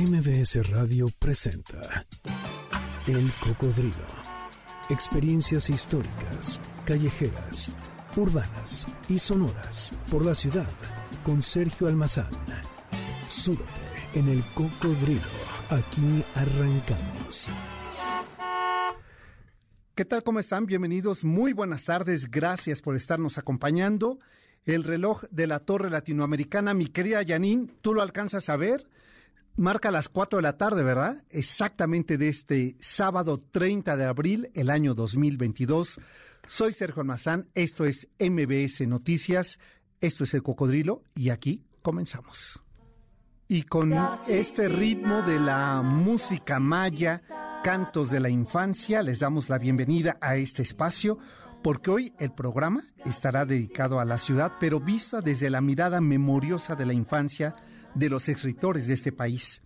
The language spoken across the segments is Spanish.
MBS Radio presenta El Cocodrilo. Experiencias históricas, callejeras, urbanas y sonoras por la ciudad con Sergio Almazán. Súbete en El Cocodrilo. Aquí arrancamos. ¿Qué tal? ¿Cómo están? Bienvenidos. Muy buenas tardes. Gracias por estarnos acompañando. El reloj de la Torre Latinoamericana, mi querida Yanin, ¿tú lo alcanzas a ver? Marca las 4 de la tarde, ¿verdad? Exactamente de este sábado 30 de abril, el año 2022. Soy Sergio Almazán, esto es MBS Noticias, esto es El Cocodrilo y aquí comenzamos. Y con este ritmo de la música maya, Cantos de la Infancia, les damos la bienvenida a este espacio, porque hoy el programa estará dedicado a la ciudad, pero vista desde la mirada memoriosa de la infancia de los escritores de este país.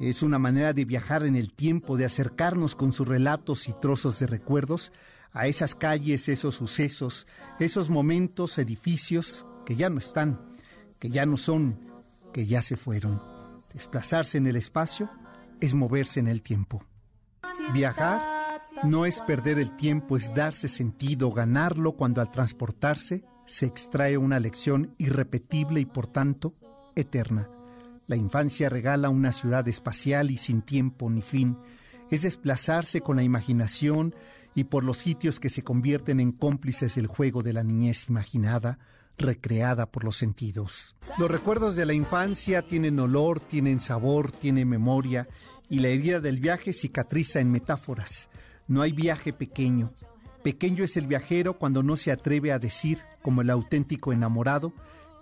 Es una manera de viajar en el tiempo, de acercarnos con sus relatos y trozos de recuerdos a esas calles, esos sucesos, esos momentos, edificios que ya no están, que ya no son, que ya se fueron. Desplazarse en el espacio es moverse en el tiempo. Viajar no es perder el tiempo, es darse sentido, ganarlo cuando al transportarse se extrae una lección irrepetible y por tanto eterna. La infancia regala una ciudad espacial y sin tiempo ni fin. Es desplazarse con la imaginación y por los sitios que se convierten en cómplices del juego de la niñez imaginada, recreada por los sentidos. Los recuerdos de la infancia tienen olor, tienen sabor, tienen memoria y la herida del viaje cicatriza en metáforas. No hay viaje pequeño. Pequeño es el viajero cuando no se atreve a decir, como el auténtico enamorado,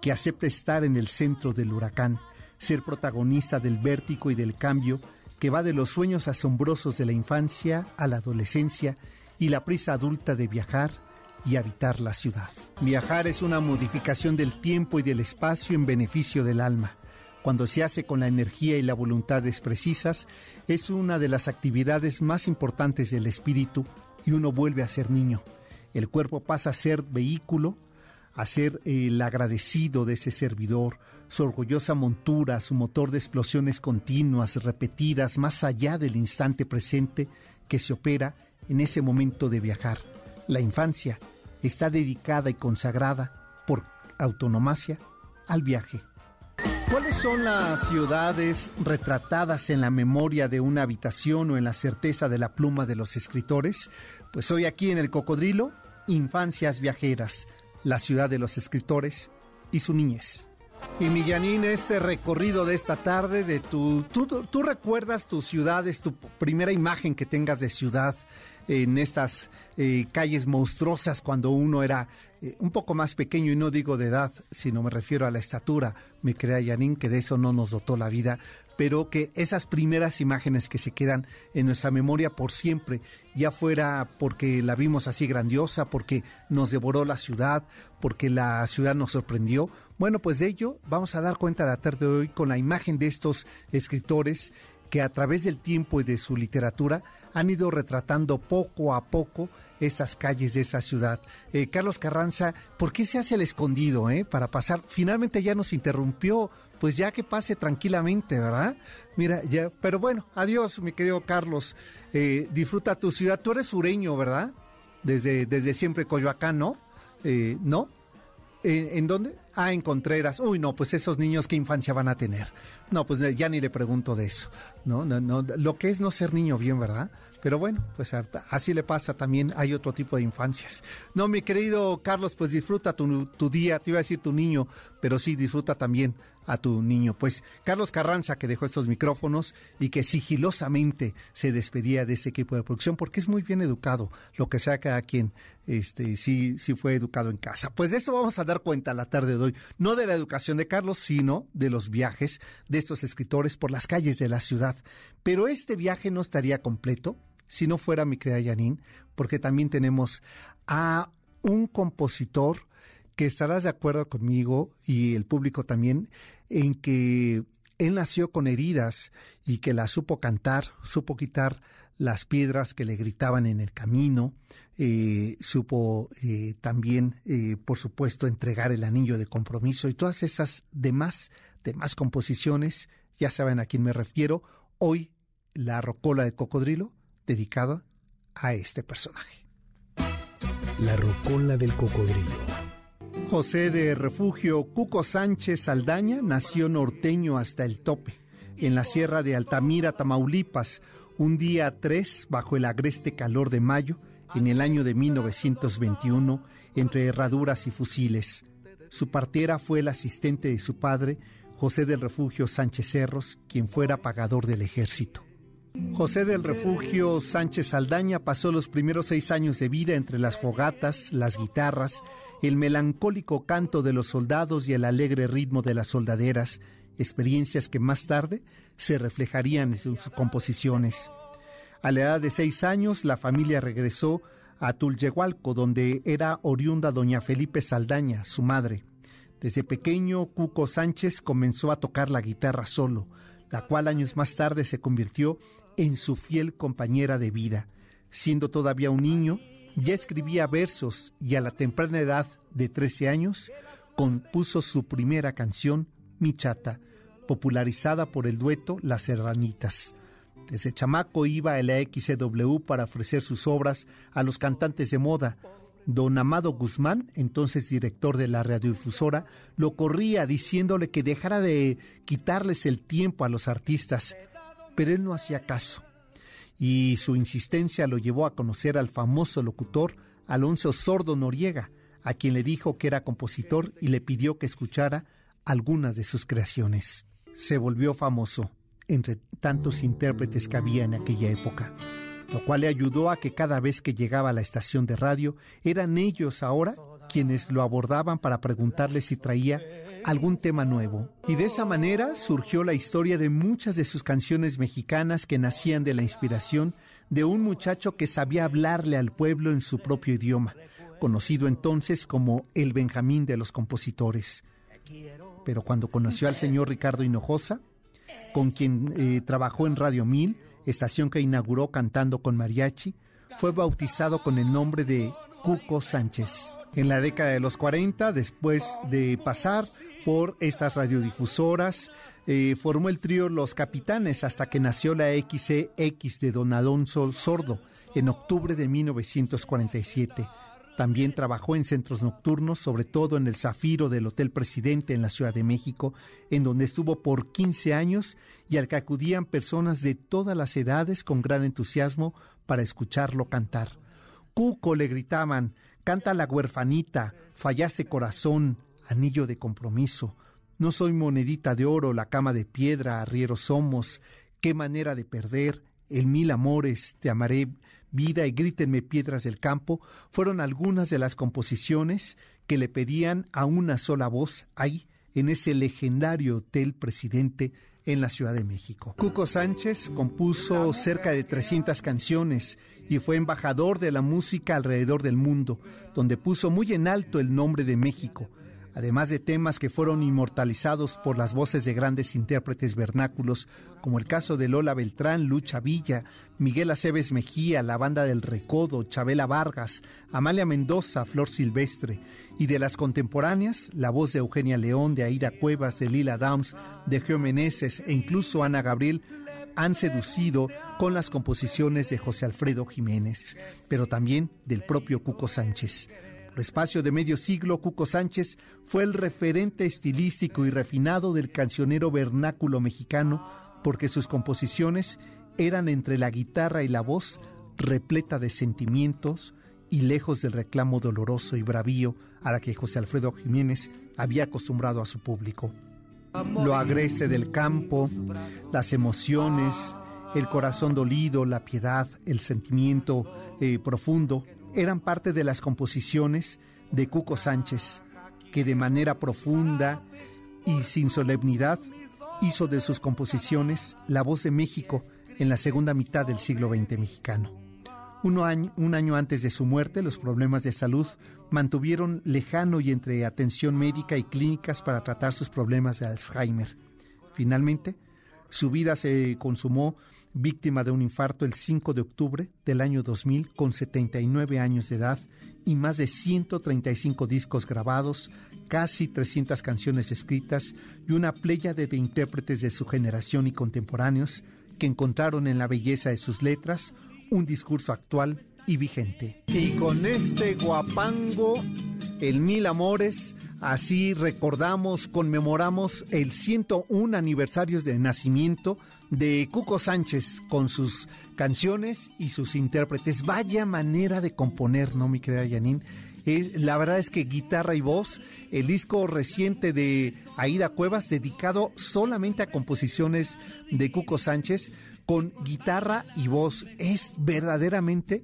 que acepta estar en el centro del huracán, ser protagonista del vértigo y del cambio que va de los sueños asombrosos de la infancia a la adolescencia y la prisa adulta de viajar y habitar la ciudad. Viajar es una modificación del tiempo y del espacio en beneficio del alma cuando se hace con la energía y la voluntades precisas, es una de las actividades más importantes del espíritu y uno vuelve a ser niño. El cuerpo pasa a ser vehículo, a ser el agradecido de ese servidor, su orgullosa montura, su motor de explosiones continuas, repetidas, más allá del instante presente que se opera en ese momento de viajar. La infancia está dedicada y consagrada por autonomacia al viaje. ¿Cuáles son las ciudades retratadas en la memoria de una habitación o en la certeza de la pluma de los escritores? Pues hoy aquí en el Cocodrilo, Infancias Viajeras, la ciudad de los escritores y su niñez. Y Millanín, este recorrido de esta tarde, de tu, tú, tú recuerdas tu ciudad, es tu primera imagen que tengas de ciudad en estas eh, calles monstruosas cuando uno era eh, un poco más pequeño y no digo de edad, sino me refiero a la estatura, me crea Yanin, que de eso no nos dotó la vida, pero que esas primeras imágenes que se quedan en nuestra memoria por siempre, ya fuera porque la vimos así grandiosa, porque nos devoró la ciudad, porque la ciudad nos sorprendió, bueno, pues de ello vamos a dar cuenta la tarde de hoy con la imagen de estos escritores que a través del tiempo y de su literatura han ido retratando poco a poco estas calles de esa ciudad. Eh, Carlos Carranza, ¿por qué se hace el escondido eh, para pasar? Finalmente ya nos interrumpió, pues ya que pase tranquilamente, ¿verdad? Mira, ya, pero bueno, adiós, mi querido Carlos. Eh, disfruta tu ciudad. Tú eres sureño, ¿verdad? Desde, desde siempre Coyoacán, ¿no? Eh, ¿No? ¿En dónde? Ah, en Contreras. Uy, no, pues esos niños qué infancia van a tener. No, pues ya ni le pregunto de eso. No, no, no. Lo que es no ser niño bien, ¿verdad? Pero bueno, pues así le pasa también, hay otro tipo de infancias. No, mi querido Carlos, pues disfruta tu, tu día, te iba a decir tu niño, pero sí disfruta también a tu niño. Pues Carlos Carranza, que dejó estos micrófonos y que sigilosamente se despedía de este equipo de producción, porque es muy bien educado, lo que sea cada quien, este, sí, fue educado en casa. Pues de eso vamos a dar cuenta la tarde de hoy, no de la educación de Carlos, sino de los viajes de estos escritores por las calles de la ciudad. Pero este viaje no estaría completo si no fuera mi querida Yanin, porque también tenemos a un compositor que estarás de acuerdo conmigo y el público también en que él nació con heridas y que la supo cantar, supo quitar las piedras que le gritaban en el camino, eh, supo eh, también, eh, por supuesto, entregar el anillo de compromiso y todas esas demás, demás composiciones Ya saben a quién me refiero. Hoy la rocola de cocodrilo dedicada a este personaje. La rocola del cocodrilo. José de Refugio Cuco Sánchez Saldaña nació norteño hasta el tope, en la sierra de Altamira, Tamaulipas, un día 3 bajo el agreste calor de mayo, en el año de 1921, entre herraduras y fusiles. Su partera fue el asistente de su padre, José del Refugio Sánchez Cerros, quien fuera pagador del ejército. José del Refugio Sánchez Saldaña pasó los primeros seis años de vida entre las fogatas, las guitarras, el melancólico canto de los soldados y el alegre ritmo de las soldaderas, experiencias que más tarde se reflejarían en sus composiciones. A la edad de seis años, la familia regresó a Tulyehualco, donde era oriunda doña Felipe Saldaña, su madre. Desde pequeño, Cuco Sánchez comenzó a tocar la guitarra solo, la cual años más tarde se convirtió en su fiel compañera de vida. Siendo todavía un niño, ya escribía versos y a la temprana edad de 13 años compuso su primera canción, Mi Chata, popularizada por el dueto Las Serranitas. Desde chamaco iba a la XCW para ofrecer sus obras a los cantantes de moda. Don Amado Guzmán, entonces director de la radiodifusora, lo corría diciéndole que dejara de quitarles el tiempo a los artistas, pero él no hacía caso. Y su insistencia lo llevó a conocer al famoso locutor Alonso Sordo Noriega, a quien le dijo que era compositor y le pidió que escuchara algunas de sus creaciones. Se volvió famoso entre tantos intérpretes que había en aquella época, lo cual le ayudó a que cada vez que llegaba a la estación de radio eran ellos ahora quienes lo abordaban para preguntarle si traía algún tema nuevo. Y de esa manera surgió la historia de muchas de sus canciones mexicanas que nacían de la inspiración de un muchacho que sabía hablarle al pueblo en su propio idioma, conocido entonces como el Benjamín de los compositores. Pero cuando conoció al señor Ricardo Hinojosa, con quien eh, trabajó en Radio Mil, estación que inauguró cantando con mariachi, fue bautizado con el nombre de Cuco Sánchez. En la década de los 40, después de pasar por estas radiodifusoras, eh, formó el trío Los Capitanes hasta que nació la XCX de Don Alonso Sordo en octubre de 1947 también trabajó en centros nocturnos, sobre todo en el Zafiro del Hotel Presidente en la Ciudad de México, en donde estuvo por 15 años y al que acudían personas de todas las edades con gran entusiasmo para escucharlo cantar. Cuco le gritaban, canta la huerfanita, fallaste corazón, anillo de compromiso. No soy monedita de oro, la cama de piedra, arrieros somos, qué manera de perder, el mil amores, te amaré Vida y Grítenme Piedras del Campo fueron algunas de las composiciones que le pedían a una sola voz ahí, en ese legendario Hotel Presidente en la Ciudad de México. Cuco Sánchez compuso cerca de 300 canciones y fue embajador de la música alrededor del mundo, donde puso muy en alto el nombre de México, además de temas que fueron inmortalizados por las voces de grandes intérpretes vernáculos, como el caso de Lola Beltrán, Lucha Villa, Miguel Aceves Mejía, la banda del Recodo, Chabela Vargas, Amalia Mendoza, Flor Silvestre, y de las contemporáneas, la voz de Eugenia León, de Aida Cuevas, de Lila Downs, de Geo Meneses e incluso Ana Gabriel han seducido con las composiciones de José Alfredo Jiménez, pero también del propio Cuco Sánchez espacio de medio siglo, Cuco Sánchez fue el referente estilístico y refinado del cancionero vernáculo mexicano porque sus composiciones eran entre la guitarra y la voz repleta de sentimientos y lejos del reclamo doloroso y bravío a la que José Alfredo Jiménez había acostumbrado a su público. Lo agrese del campo, las emociones, el corazón dolido, la piedad, el sentimiento eh, profundo, eran parte de las composiciones de Cuco Sánchez, que de manera profunda y sin solemnidad hizo de sus composiciones la voz de México en la segunda mitad del siglo XX mexicano. Un año, un año antes de su muerte, los problemas de salud mantuvieron lejano y entre atención médica y clínicas para tratar sus problemas de Alzheimer. Finalmente, su vida se consumó víctima de un infarto el 5 de octubre del año 2000 con 79 años de edad y más de 135 discos grabados, casi 300 canciones escritas y una pléyade de intérpretes de su generación y contemporáneos que encontraron en la belleza de sus letras un discurso actual y vigente. Y con este guapango, el Mil Amores, así recordamos, conmemoramos el 101 aniversario de nacimiento de Cuco Sánchez con sus canciones y sus intérpretes. Vaya manera de componer, ¿no, mi querida Janine? la verdad es que guitarra y voz, el disco reciente de Aida Cuevas, dedicado solamente a composiciones de Cuco Sánchez, con guitarra y voz, es verdaderamente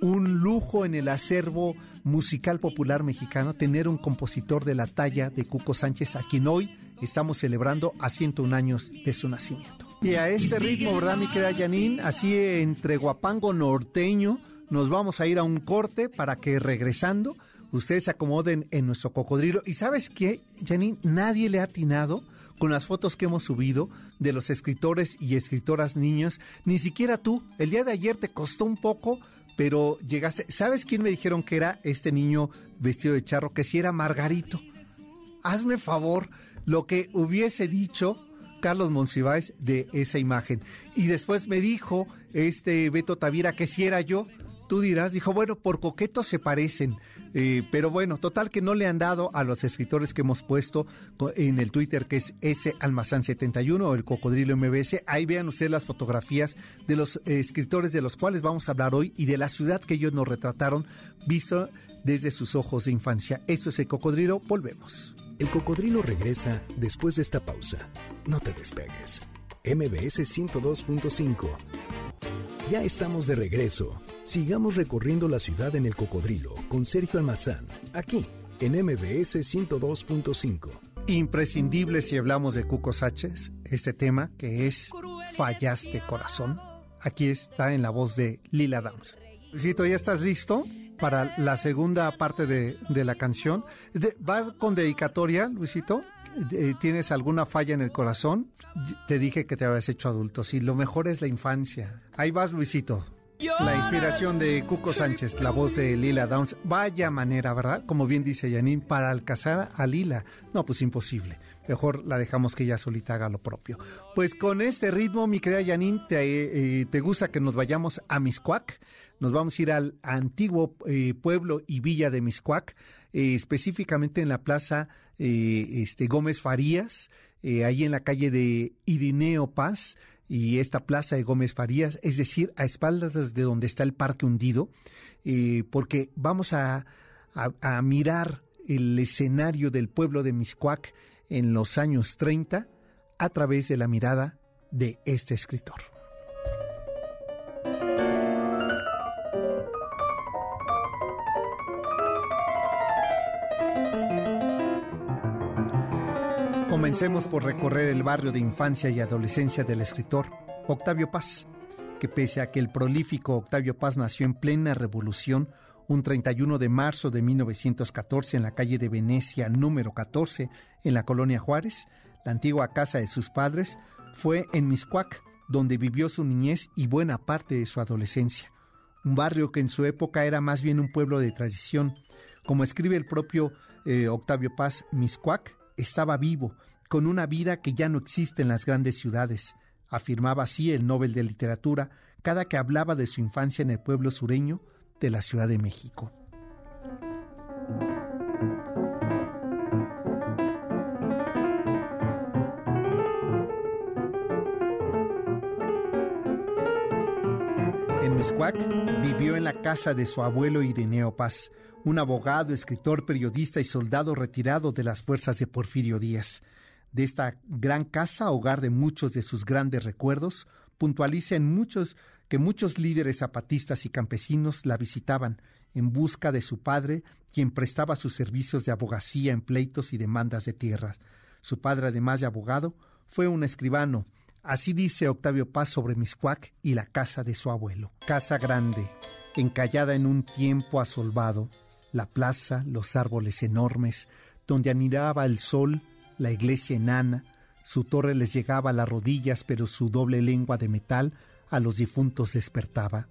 un lujo en el acervo musical popular mexicano tener un compositor de la talla de Cuco Sánchez, a quien hoy estamos celebrando a 101 años de su nacimiento. Y a este ritmo, ¿verdad, mi querida Janine? Así entre guapango norteño, nos vamos a ir a un corte para que regresando ustedes se acomoden en nuestro cocodrilo. ¿Y sabes qué, Janine? Nadie le ha atinado con las fotos que hemos subido de los escritores y escritoras niños. Ni siquiera tú. El día de ayer te costó un poco, pero llegaste. ¿Sabes quién me dijeron que era este niño vestido de charro? Que si era Margarito. Hazme favor, lo que hubiese dicho Carlos Monsiváis de esa imagen. Y después me dijo este Beto Tavira que si era yo. Tú dirás, dijo, bueno, por coquetos se parecen. Eh, pero bueno, total que no le han dado a los escritores que hemos puesto en el Twitter, que es ese Almazán 71 o el Cocodrilo MBS. Ahí vean ustedes las fotografías de los escritores de los cuales vamos a hablar hoy y de la ciudad que ellos nos retrataron, visto desde sus ojos de infancia. Esto es el Cocodrilo, volvemos. El cocodrilo regresa después de esta pausa. No te despegues. MBS 102.5. Ya estamos de regreso. Sigamos recorriendo la ciudad en el cocodrilo con Sergio Almazán, aquí en MBS 102.5. Imprescindible si hablamos de Cuco Sánchez, este tema que es Fallaste Corazón. Aquí está en la voz de Lila Downs. Luisito, ¿ya estás listo? Para la segunda parte de, la canción. ¿Va con dedicatoria, Luisito? ¿Tienes alguna falla en el corazón? Te dije que te habías hecho adulto. Sí, lo mejor es la infancia. Ahí vas, Luisito. La inspiración de Cuco Sánchez, la voz de Lila Downs. Vaya manera, ¿verdad? Como bien dice Janine, para alcanzar a Lila. No, pues imposible. Mejor la dejamos que ella solita haga lo propio. Pues con este ritmo, mi querida Janine, ¿te, eh, ¿te gusta que nos vayamos a Miscuac? nos vamos a ir al antiguo eh, pueblo y villa de Miscuac, eh, específicamente en la plaza este, Gómez Farías, ahí en la calle de Irineo Paz y esta plaza de Gómez Farías, es decir, a espaldas de donde está el parque hundido, porque vamos a, a, mirar el escenario del pueblo de Miscuac en los años 30 a través de la mirada de este escritor. Comencemos por recorrer el barrio de infancia y adolescencia del escritor Octavio Paz, que pese a que el prolífico Octavio Paz nació en plena revolución un 31 de marzo de 1914 en la calle de Venecia número 14 en la colonia Juárez, la antigua casa de sus padres, fue en Miscuac, donde vivió su niñez y buena parte de su adolescencia. Un barrio que en su época era más bien un pueblo de tradición. Como escribe el propio eh, Octavio Paz, Miscuac estaba vivo, con una vida que ya no existe en las grandes ciudades, afirmaba así el Nobel de Literatura cada que hablaba de su infancia en el pueblo sureño de la Ciudad de México. En Mescuac vivió en la casa de su abuelo Ireneo Paz, un abogado, escritor, periodista y soldado retirado de las fuerzas de Porfirio Díaz de esta gran casa, hogar de muchos de sus grandes recuerdos, puntualiza en muchos que muchos líderes zapatistas y campesinos la visitaban en busca de su padre, quien prestaba sus servicios de abogacía en pleitos y demandas de tierras. Su padre, además de abogado, fue un escribano. Así dice Octavio Paz sobre Miscuac y la casa de su abuelo. Casa grande, encallada en un tiempo asolvado, la plaza, los árboles enormes, donde anidaba el sol la iglesia enana, su torre les llegaba a las rodillas, pero su doble lengua de metal a los difuntos despertaba.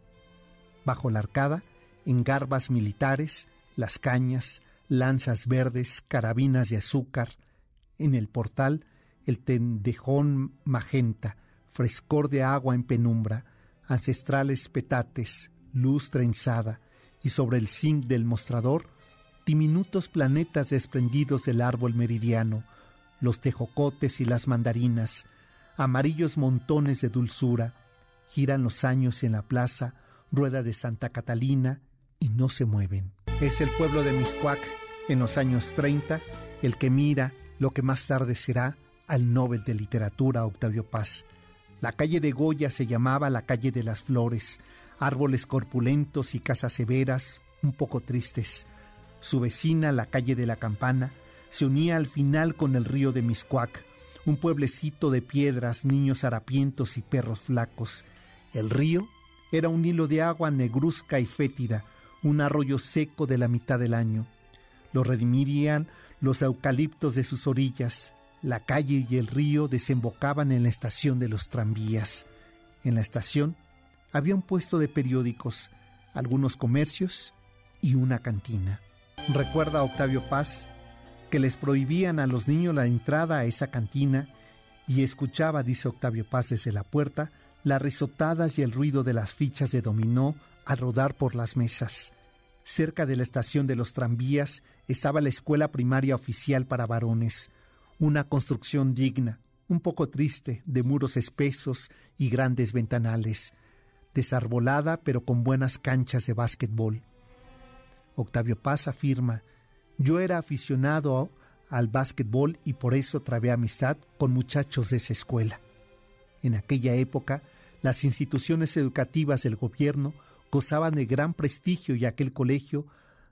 Bajo la arcada, en garbas militares, las cañas, lanzas verdes, carabinas de azúcar. En el portal, el tendejón magenta, frescor de agua en penumbra, ancestrales petates, luz trenzada, y sobre el zinc del mostrador, diminutos planetas desprendidos del árbol meridiano, los tejocotes y las mandarinas, amarillos montones de dulzura, giran los años en la plaza, rueda de Santa Catalina, y no se mueven. Es el pueblo de Miscuac, en los años 30, el que mira lo que más tarde será al Nobel de Literatura Octavio Paz. La calle de Goya se llamaba la calle de las flores, árboles corpulentos y casas severas, un poco tristes. Su vecina, la calle de la Campana, se unía al final con el río de Miscuac, un pueblecito de piedras, niños harapientos y perros flacos. El río era un hilo de agua negruzca y fétida, un arroyo seco de la mitad del año. Lo redimirían los eucaliptos de sus orillas. La calle y el río desembocaban en la estación de los tranvías. En la estación había un puesto de periódicos, algunos comercios y una cantina. Recuerda Octavio Paz que les prohibían a los niños la entrada a esa cantina y escuchaba, dice Octavio Paz desde la puerta, las risotadas y el ruido de las fichas de dominó al rodar por las mesas. Cerca de la estación de los tranvías estaba la escuela primaria oficial para varones, una construcción digna, un poco triste, de muros espesos y grandes ventanales, desarbolada pero con buenas canchas de básquetbol. Octavio Paz afirma yo era aficionado al básquetbol y por eso trabé amistad con muchachos de esa escuela. En aquella época, las instituciones educativas del gobierno gozaban de gran prestigio y aquel colegio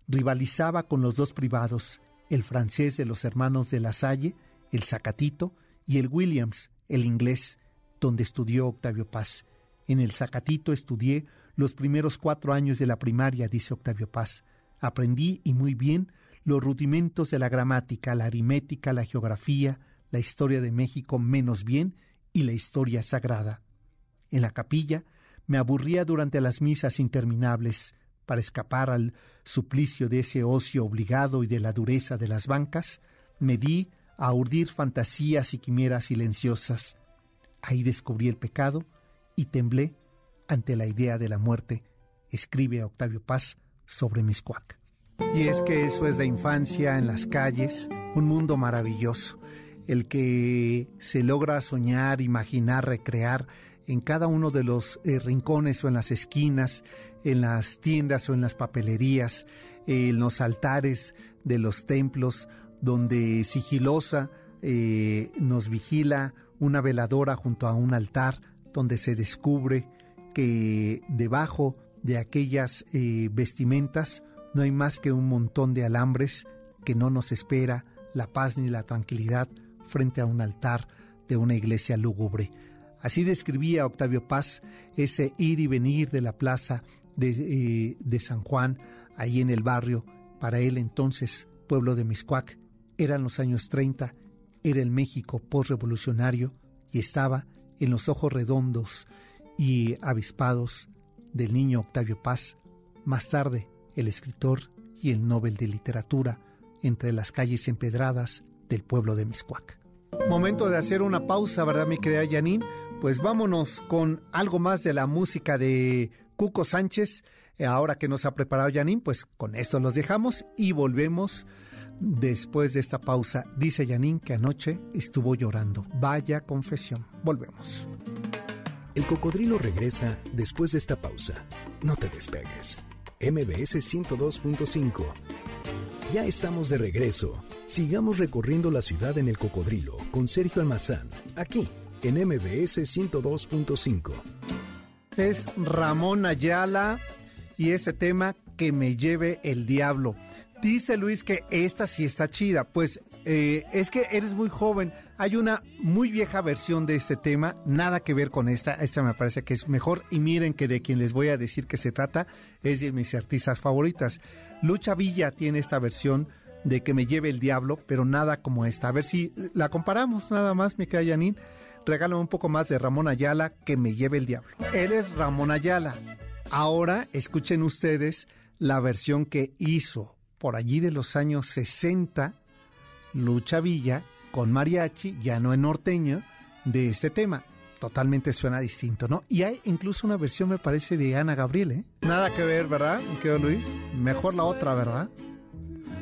rivalizaba con los dos privados, el francés de los hermanos de La Salle, el Zacatito, y el Williams, el inglés, donde estudió Octavio Paz. En el Zacatito estudié los primeros cuatro años de la primaria, dice Octavio Paz. Aprendí y muy bien los rudimentos de la gramática, la aritmética, la geografía, la historia de México menos bien y la historia sagrada. En la capilla me aburría durante las misas interminables para escapar al suplicio de ese ocio obligado y de la dureza de las bancas, me di a urdir fantasías y quimeras silenciosas. Ahí descubrí el pecado y temblé ante la idea de la muerte, escribe Octavio Paz sobre Miscuac. Y es que eso es de infancia en las calles, un mundo maravilloso, el que se logra soñar, imaginar, recrear en cada uno de los eh, rincones o en las esquinas, en las tiendas o en las papelerías, en los altares de los templos, donde sigilosa eh, nos vigila una veladora junto a un altar, donde se descubre que debajo de aquellas eh, vestimentas no hay más que un montón de alambres que no nos espera la paz ni la tranquilidad frente a un altar de una iglesia lúgubre. Así describía Octavio Paz ese ir y venir de la plaza de, eh, San Juan, ahí en el barrio. Para él entonces, pueblo de Miscuac, eran los años 30, era el México postrevolucionario y estaba en los ojos redondos y avispados del niño Octavio Paz. Más tarde, el escritor y el Nobel de Literatura entre las calles empedradas del pueblo de Miscuac. Momento de hacer una pausa, ¿verdad, mi querida Janine? Pues vámonos con algo más de la música de Cuco Sánchez. Ahora que nos ha preparado Janine, pues con eso los dejamos y volvemos después de esta pausa. Dice Janine que anoche estuvo llorando. Vaya confesión. Volvemos. El cocodrilo regresa después de esta pausa. No te despegues. MBS 102.5. Ya estamos de regreso. Sigamos recorriendo la ciudad en el cocodrilo con Sergio Almazán, aquí en MBS 102.5. Es Ramón Ayala y ese tema que me lleve el diablo. Dice Luis que esta sí está chida. Pues eh, es que eres muy joven. Hay una muy vieja versión de este tema, nada que ver con esta. Esta me parece que es mejor. Y miren que de quien les voy a decir que se trata es de mis artistas favoritas. Lucha Villa tiene esta versión de que me lleve el diablo, pero nada como esta. A ver si la comparamos nada más, mi querida Janine. Regálame un poco más de Ramón Ayala, que me lleve el diablo. Eres Ramón Ayala. Ahora escuchen ustedes la versión que hizo por allí de los años 60, Lucha Villa con mariachi, ya no en norteño, de este tema. Totalmente suena distinto, ¿no? Y hay incluso una versión, me parece, de Ana Gabriel, ¿eh? Nada que ver, ¿verdad, querido Luis? Mejor la otra, ¿verdad?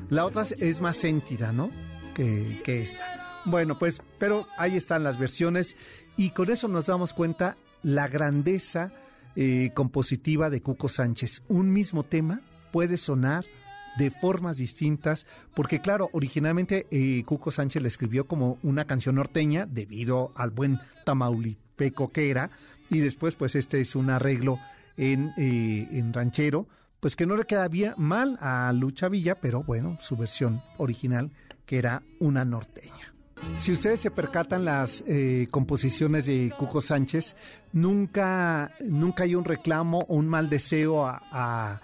La otra es más sentida, ¿no? Que, que esta. Bueno, pues, pero ahí están las versiones y con eso nos damos cuenta la grandeza eh, compositiva de Cuco Sánchez. Un mismo tema puede sonar de formas distintas, porque claro, originalmente eh, Cuco Sánchez le escribió como una canción norteña debido al buen tamaulipeco que era, y después pues este es un arreglo en, eh, en ranchero, pues que no le queda bien mal a Lucha Villa, pero bueno, su versión original que era una norteña. Si ustedes se percatan las eh, composiciones de Cuco Sánchez, nunca, nunca hay un reclamo o un mal deseo a,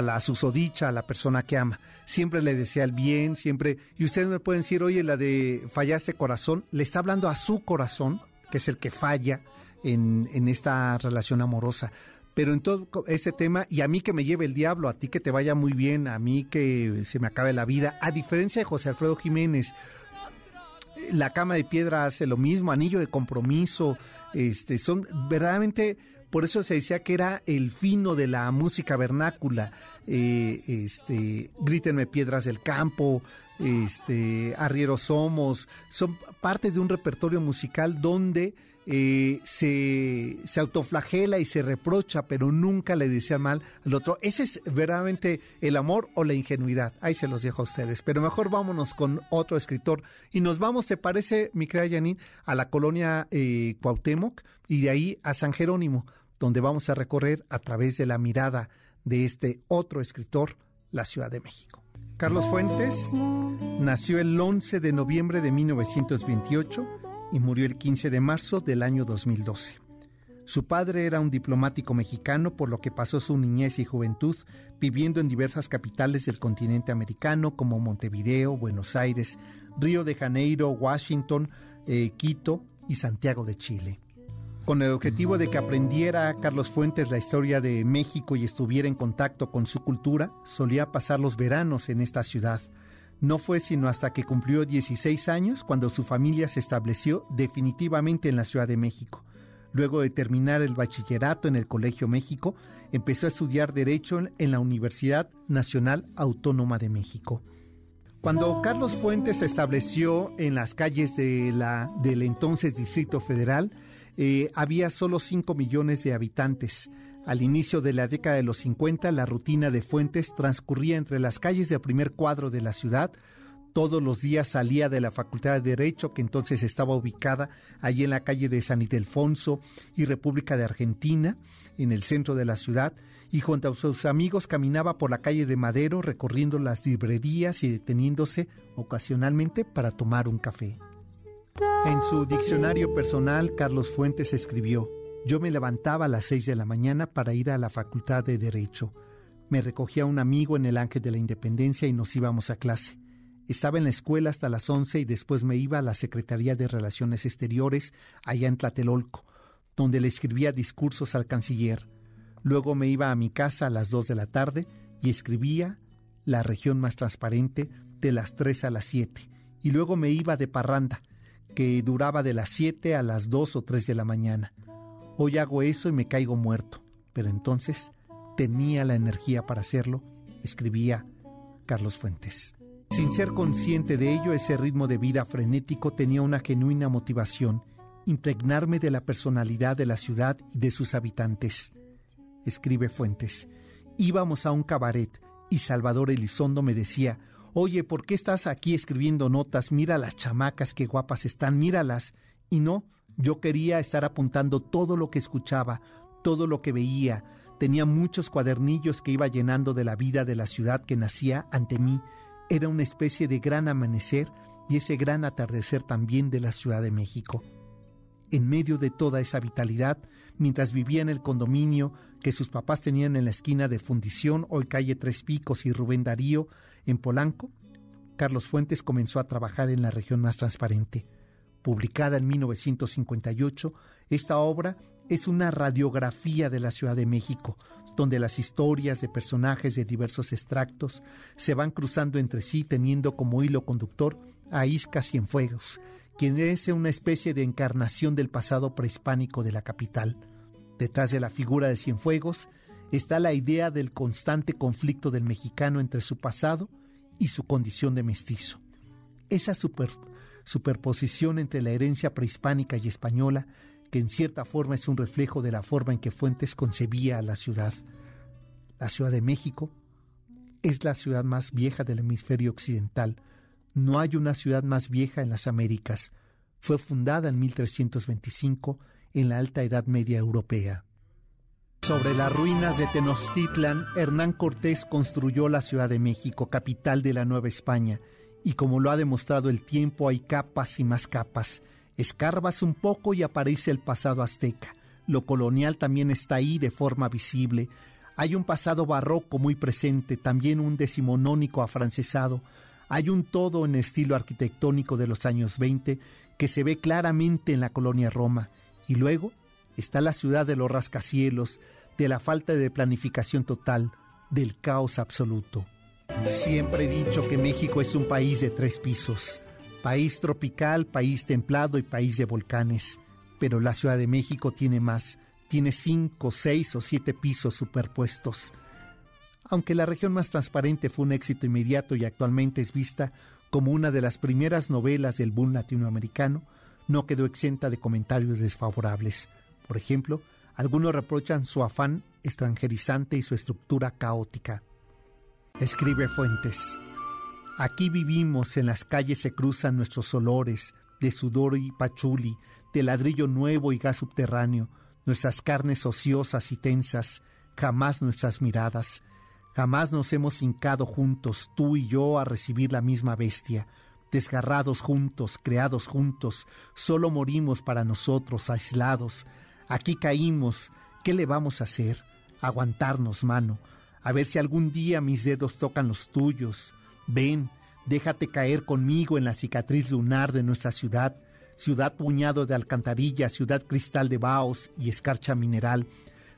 la susodicha, a la persona que ama. Siempre le desea el bien, siempre. Y ustedes me pueden decir, oye, la de fallaste corazón, le está hablando a su corazón, que es el que falla en, en esta relación amorosa pero en todo ese tema, y a mí que me lleve el diablo, a ti que te vaya muy bien, a mí que se me acabe la vida, a diferencia de José Alfredo Jiménez, la cama de piedra hace lo mismo, anillo de compromiso, este, son verdaderamente, por eso se decía que era el fino de la música vernácula, eh, este, grítenme piedras del campo, este, arrieros somos, son parte de un repertorio musical donde eh, se, se, autoflagela y se reprocha, pero nunca le desea mal al otro. Ese es verdaderamente el amor o la ingenuidad. Ahí se los dejo a ustedes. Pero mejor vámonos con otro escritor. Y nos vamos, ¿te parece, mi querida Janine, a la colonia eh, Cuauhtémoc y de ahí a San Jerónimo, donde vamos a recorrer a través de la mirada de este otro escritor, la Ciudad de México. Carlos Fuentes nació el 11 de noviembre de 1928 y murió el 15 de marzo del año 2012. Su padre era un diplomático mexicano, por lo que pasó su niñez y juventud viviendo en diversas capitales del continente americano como Montevideo, Buenos Aires, Río de Janeiro, Washington, eh, Quito y Santiago de Chile. Con el objetivo de que aprendiera Carlos Fuentes la historia de México y estuviera en contacto con su cultura, solía pasar los veranos en esta ciudad, no fue sino hasta que cumplió 16 años cuando su familia se estableció definitivamente en la Ciudad de México. Luego de terminar el bachillerato en el Colegio México, empezó a estudiar Derecho en la Universidad Nacional Autónoma de México. Cuando Carlos Fuentes se estableció en las calles de la, del entonces Distrito Federal, eh, había solo 5 millones de habitantes. Al inicio de la década de los 50, la rutina de Fuentes transcurría entre las calles del primer cuadro de la ciudad. Todos los días salía de la Facultad de Derecho, que entonces estaba ubicada allí en la calle de San Ildefonso y República de Argentina, en el centro de la ciudad, y junto a sus amigos caminaba por la calle de Madero recorriendo las librerías y deteniéndose ocasionalmente para tomar un café. En su diccionario personal, Carlos Fuentes escribió, yo me levantaba a las seis de la mañana para ir a la Facultad de Derecho. Me recogía un amigo en el Ángel de la Independencia y nos íbamos a clase. Estaba en la escuela hasta las once y después me iba a la Secretaría de Relaciones Exteriores, allá en Tlatelolco, donde le escribía discursos al canciller. Luego me iba a mi casa a las dos de la tarde y escribía La región más transparente de las tres a las siete. Y luego me iba de parranda, que duraba de las siete a las dos o tres de la mañana. Hoy hago eso y me caigo muerto, pero entonces tenía la energía para hacerlo, escribía Carlos Fuentes. Sin ser consciente de ello, ese ritmo de vida frenético tenía una genuina motivación, impregnarme de la personalidad de la ciudad y de sus habitantes. Escribe Fuentes. Íbamos a un cabaret y Salvador Elizondo me decía, Oye, ¿por qué estás aquí escribiendo notas? Mira las chamacas, qué guapas están, míralas. Y no, yo quería estar apuntando todo lo que escuchaba, todo lo que veía. Tenía muchos cuadernillos que iba llenando de la vida de la ciudad que nacía ante mí. Era una especie de gran amanecer y ese gran atardecer también de la Ciudad de México. En medio de toda esa vitalidad, mientras vivía en el condominio que sus papás tenían en la esquina de Fundición, hoy calle Tres Picos y Rubén Darío, en Polanco, Carlos Fuentes comenzó a trabajar en la región más transparente. Publicada en 1958, esta obra es una radiografía de la Ciudad de México, donde las historias de personajes de diversos extractos se van cruzando entre sí teniendo como hilo conductor a Isca Cienfuegos, quien es una especie de encarnación del pasado prehispánico de la capital. Detrás de la figura de Cienfuegos está la idea del constante conflicto del mexicano entre su pasado y su condición de mestizo. Esa superposición entre la herencia prehispánica y española que en cierta forma es un reflejo de la forma en que Fuentes concebía a la ciudad. La Ciudad de México es la ciudad más vieja del hemisferio occidental. No hay una ciudad más vieja en las Américas. Fue fundada en 1325 en la Alta Edad Media Europea. Sobre las ruinas de Tenochtitlan, Hernán Cortés construyó la Ciudad de México, capital de la Nueva España, y como lo ha demostrado el tiempo hay capas y más capas. Escarbas un poco y aparece el pasado azteca. Lo colonial también está ahí de forma visible. Hay un pasado barroco muy presente, también un decimonónico afrancesado. Hay un todo en estilo arquitectónico de los años 20 que se ve claramente en la colonia Roma. Y luego está la ciudad de los rascacielos, de la falta de planificación total, del caos absoluto. Siempre he dicho que México es un país de tres pisos país tropical, país templado y país de volcanes. Pero la Ciudad de México tiene más, tiene cinco, seis o siete pisos superpuestos. Aunque la región más transparente fue un éxito inmediato y actualmente es vista como una de las primeras novelas del boom latinoamericano, no quedó exenta de comentarios desfavorables. Por ejemplo, algunos reprochan su afán extranjerizante y su estructura caótica. Escribe Fuentes. Aquí vivimos, en las calles se cruzan nuestros olores de sudor y pachuli, de ladrillo nuevo y gas subterráneo, nuestras carnes ociosas y tensas, jamás nuestras miradas. Jamás nos hemos hincado juntos, tú y yo, a recibir la misma bestia. Desgarrados juntos, creados juntos, solo morimos para nosotros, aislados. Aquí caímos, ¿qué le vamos a hacer? Aguantarnos, mano, a ver si algún día mis dedos tocan los tuyos. Ven, déjate caer conmigo en la cicatriz lunar de nuestra ciudad, ciudad puñado de alcantarilla, ciudad cristal de baos y escarcha mineral,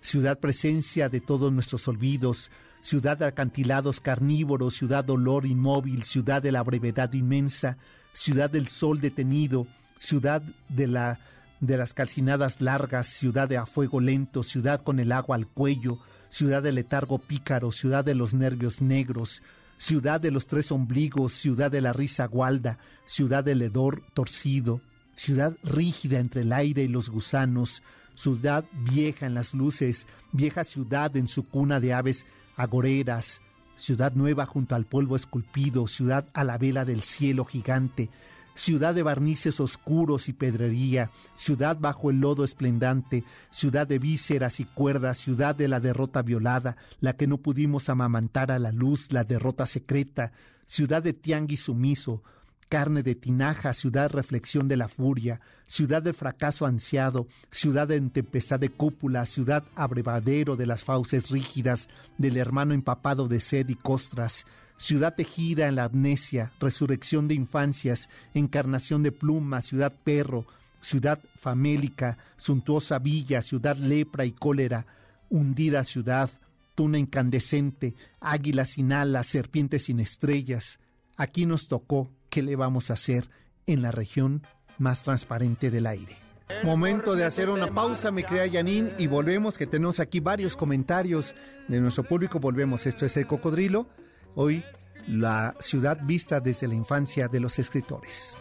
ciudad presencia de todos nuestros olvidos, ciudad de acantilados carnívoros, ciudad dolor inmóvil, ciudad de la brevedad inmensa, ciudad del sol detenido, ciudad de la de las calcinadas largas, ciudad de a fuego lento, ciudad con el agua al cuello, ciudad de letargo pícaro, ciudad de los nervios negros, ciudad de los tres ombligos, ciudad de la risa gualda, ciudad del hedor torcido, ciudad rígida entre el aire y los gusanos, ciudad vieja en las luces, vieja ciudad en su cuna de aves agoreras, ciudad nueva junto al polvo esculpido, ciudad a la vela del cielo gigante, ciudad de barnices oscuros y pedrería, ciudad bajo el lodo esplendante, ciudad de vísceras y cuerdas, ciudad de la derrota violada, la que no pudimos amamantar a la luz, la derrota secreta, ciudad de tianguis sumiso, carne de tinaja, ciudad reflexión de la furia, ciudad de fracaso ansiado, ciudad de tempestad de cúpula, ciudad abrevadero de las fauces rígidas, del hermano empapado de sed y costras, ciudad tejida en la amnesia, resurrección de infancias, encarnación de pluma, ciudad perro, ciudad famélica, suntuosa villa, ciudad lepra y cólera, hundida ciudad, tuna incandescente, águila sin alas, serpiente sin estrellas. Aquí nos tocó, ¿qué le vamos a hacer en la región más transparente del aire? Momento de hacer una pausa, me crea Yanin, y volvemos, que tenemos aquí varios comentarios de nuestro público. Volvemos, esto es el cocodrilo. Hoy, la ciudad vista desde la infancia de los escritores.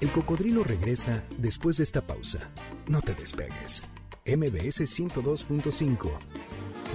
El cocodrilo regresa después de esta pausa. No te despegues. MBS 102.5.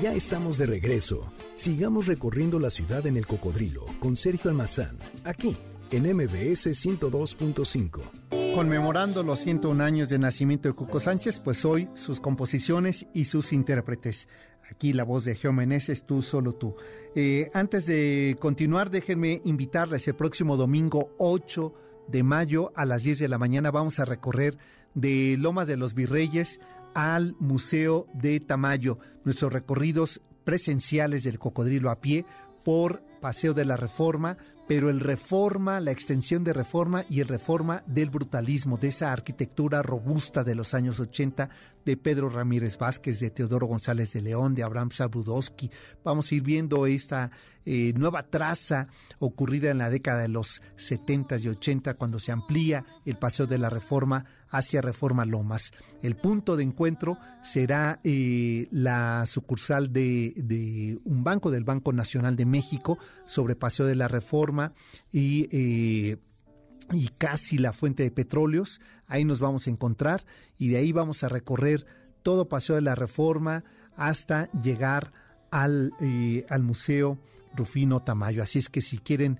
Ya estamos de regreso. Sigamos recorriendo la ciudad en el cocodrilo con Sergio Almazán, aquí en MBS 102.5. Conmemorando los 101 años de nacimiento de Cuco Sánchez, pues hoy sus composiciones y sus intérpretes. Aquí la voz de Geo Meneses, tú, solo tú. Eh, antes de continuar, déjenme invitarles el próximo domingo 8 de mayo a las 10 de la mañana. Vamos a recorrer de Lomas de los Virreyes al Museo de Tamayo. Nuestros recorridos presenciales del cocodrilo a pie por Paseo de la Reforma, pero el Reforma, la extensión de Reforma y el Reforma del brutalismo, de esa arquitectura robusta de los años 80 de Pedro Ramírez Vázquez, de Teodoro González de León, de Abraham Sabrudowski. Vamos a ir viendo esta eh, nueva traza ocurrida en la década de los 70 y 80 cuando se amplía el Paseo de la Reforma hacia Reforma Lomas. El punto de encuentro será eh, la sucursal de, un banco, del Banco Nacional de México, sobre Paseo de la Reforma y... Eh, y casi la fuente de petróleos, ahí nos vamos a encontrar y de ahí vamos a recorrer todo Paseo de la Reforma hasta llegar al, eh, al Museo Rufino Tamayo. Así es que si quieren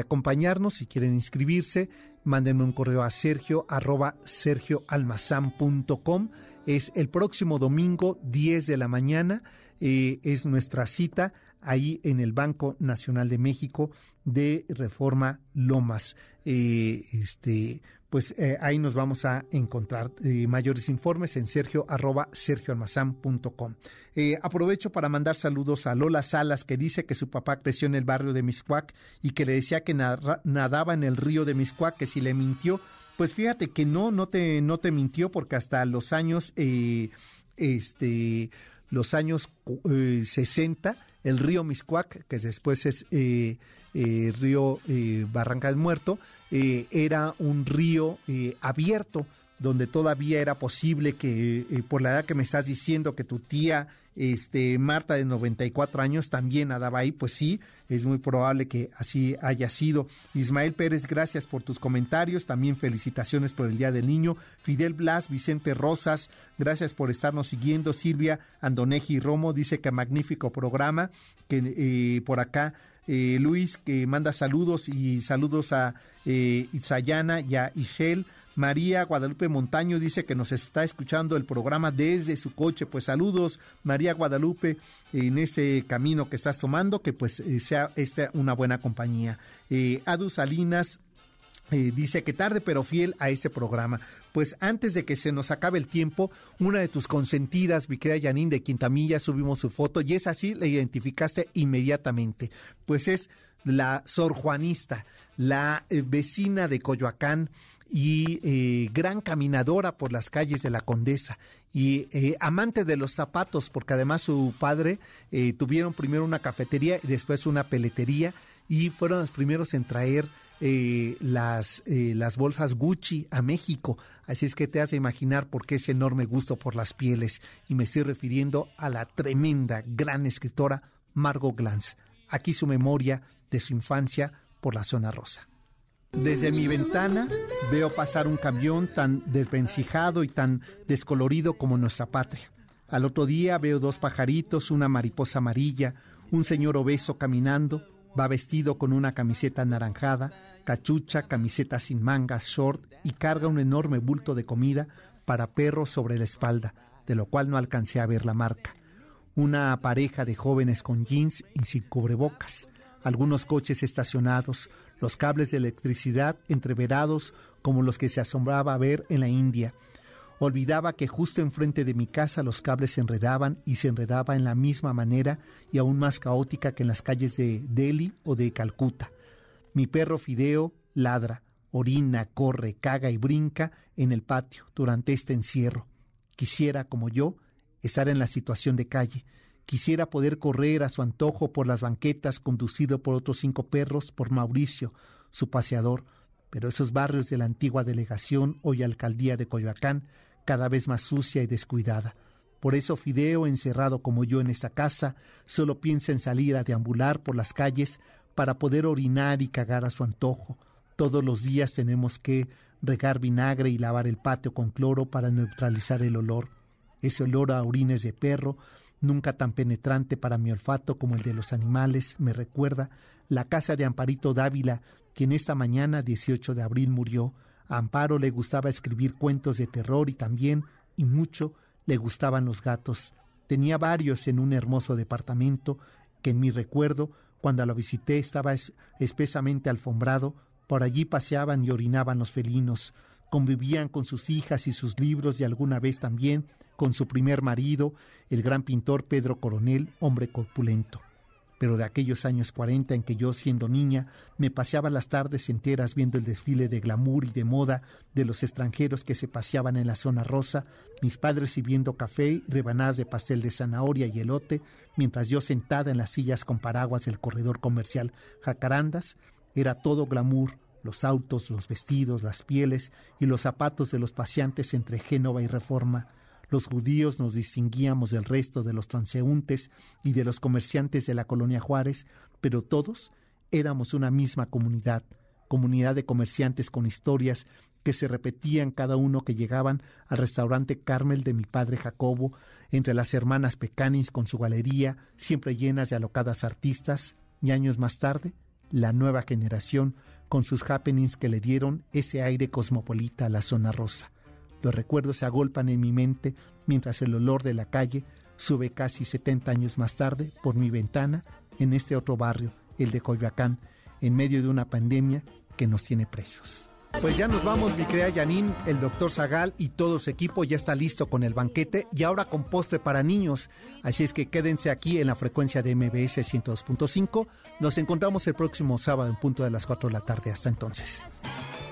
acompañarnos, si quieren inscribirse, mándenme un correo a sergio arroba sergioalmazán.com. Es el próximo domingo, 10 de la mañana, eh, es nuestra cita ahí en el Banco Nacional de México de Reforma Lomas. Eh, este, pues eh, ahí nos vamos a encontrar eh, mayores informes en sergio arroba sergioalmazán.com. Eh, aprovecho para mandar saludos a Lola Salas que dice que su papá creció en el barrio de Miscuac y que le decía que nadaba en el río de Miscuac, que si le mintió, pues fíjate que no, no te, no te mintió porque hasta los años, este, los años 60 el río Miscuac, que después es eh, eh, río eh, Barranca del Muerto, era un río abierto donde todavía era posible que, por la edad que me estás diciendo, que tu tía este, Marta de 94 años también nadaba ahí, pues sí, es muy probable que así haya sido. Ismael Pérez, gracias por tus comentarios, también felicitaciones por el Día del Niño. Fidel Blas, Vicente Rosas, gracias por estarnos siguiendo. Silvia Andoneji Romo dice que magnífico programa, que eh, por acá eh, Luis que manda saludos y saludos a eh, Isayana y a Ishel. María Guadalupe Montaño dice que nos está escuchando el programa desde su coche. Pues saludos, María Guadalupe, en ese camino que estás tomando, que pues eh, sea esta una buena compañía. Eh, Adu Salinas eh, dice que tarde pero fiel a este programa. Pues antes de que se nos acabe el tiempo, una de tus consentidas, mi querida Janine de Quintamilla, subimos su foto y es así, la identificaste inmediatamente. Pues es la Sor Juanista, la vecina de Coyoacán, y eh, gran caminadora por las calles de la Condesa y eh, amante de los zapatos, porque además su padre eh, tuvieron primero una cafetería y después una peletería y fueron los primeros en traer las, las bolsas Gucci a México. Así es que te hace imaginar por qué ese enorme gusto por las pieles. Y me estoy refiriendo a la tremenda, gran escritora Margot Glantz. Aquí su memoria de su infancia por la zona rosa. Desde mi ventana veo pasar un camión tan desvencijado y tan descolorido como nuestra patria. Al otro día veo dos pajaritos, una mariposa amarilla, un señor obeso caminando, va vestido con una camiseta anaranjada, cachucha, camiseta sin mangas, short y carga un enorme bulto de comida para perros sobre la espalda, de lo cual no alcancé a ver la marca. Una pareja de jóvenes con jeans y sin cubrebocas, algunos coches estacionados, los cables de electricidad entreverados como los que se asombraba ver en la India. Olvidaba que justo enfrente de mi casa los cables se enredaban y se enredaba en la misma manera y aún más caótica que en las calles de Delhi o de Calcuta. Mi perro Fideo ladra, orina, corre, caga y brinca en el patio durante este encierro. Quisiera, como yo, estar en la situación de calle, Quisiera poder correr a su antojo por las banquetas conducido por otros cinco perros, por Mauricio, su paseador, pero esos barrios de la antigua delegación, hoy alcaldía de Coyoacán, cada vez más sucia y descuidada. Por eso Fideo, encerrado como yo en esta casa, solo piensa en salir a deambular por las calles para poder orinar y cagar a su antojo. Todos los días tenemos que regar vinagre y lavar el patio con cloro para neutralizar el olor. Ese olor a orines de perro nunca tan penetrante para mi olfato como el de los animales, me recuerda la casa de Amparito Dávila, quien esta mañana 18 de abril murió. A Amparo le gustaba escribir cuentos de terror y también, y mucho, le gustaban los gatos. Tenía varios en un hermoso departamento que en mi recuerdo, cuando lo visité, estaba espesamente alfombrado. Por allí paseaban y orinaban los felinos. Convivían con sus hijas y sus libros y alguna vez también con su primer marido, el gran pintor Pedro Coronel, hombre corpulento. pero de aquellos años 40 en que yo, siendo niña, me paseaba las tardes enteras viendo el desfile de glamour y de moda de los extranjeros que se paseaban en la zona rosa, mis padres sirviendo café y rebanadas de pastel de zanahoria y elote, mientras yo sentada en las sillas con paraguas del corredor comercial Jacarandas, era todo glamour, los autos, los vestidos, las pieles y los zapatos de los paseantes entre Génova y Reforma, los judíos nos distinguíamos del resto de los transeúntes y de los comerciantes de la colonia Juárez, pero todos éramos una misma comunidad, comunidad de comerciantes con historias que se repetían cada uno que llegaban al restaurante Carmel de mi padre Jacobo, entre las hermanas Pecanis con su galería, siempre llenas de alocadas artistas, y años más tarde, la nueva generación con sus happenings que le dieron ese aire cosmopolita a la zona rosa. Los recuerdos se agolpan en mi mente mientras el olor de la calle sube casi 70 años más tarde por mi ventana en este otro barrio, el de Coyoacán, en medio de una pandemia que nos tiene presos. Pues ya nos vamos, mi querida Yanin, el doctor Zagal y todo su equipo ya está listo con el banquete y ahora con postre para niños. Así es que quédense aquí en la frecuencia de MBS 102.5. Nos encontramos el próximo sábado en punto de las 4 de la tarde. Hasta entonces.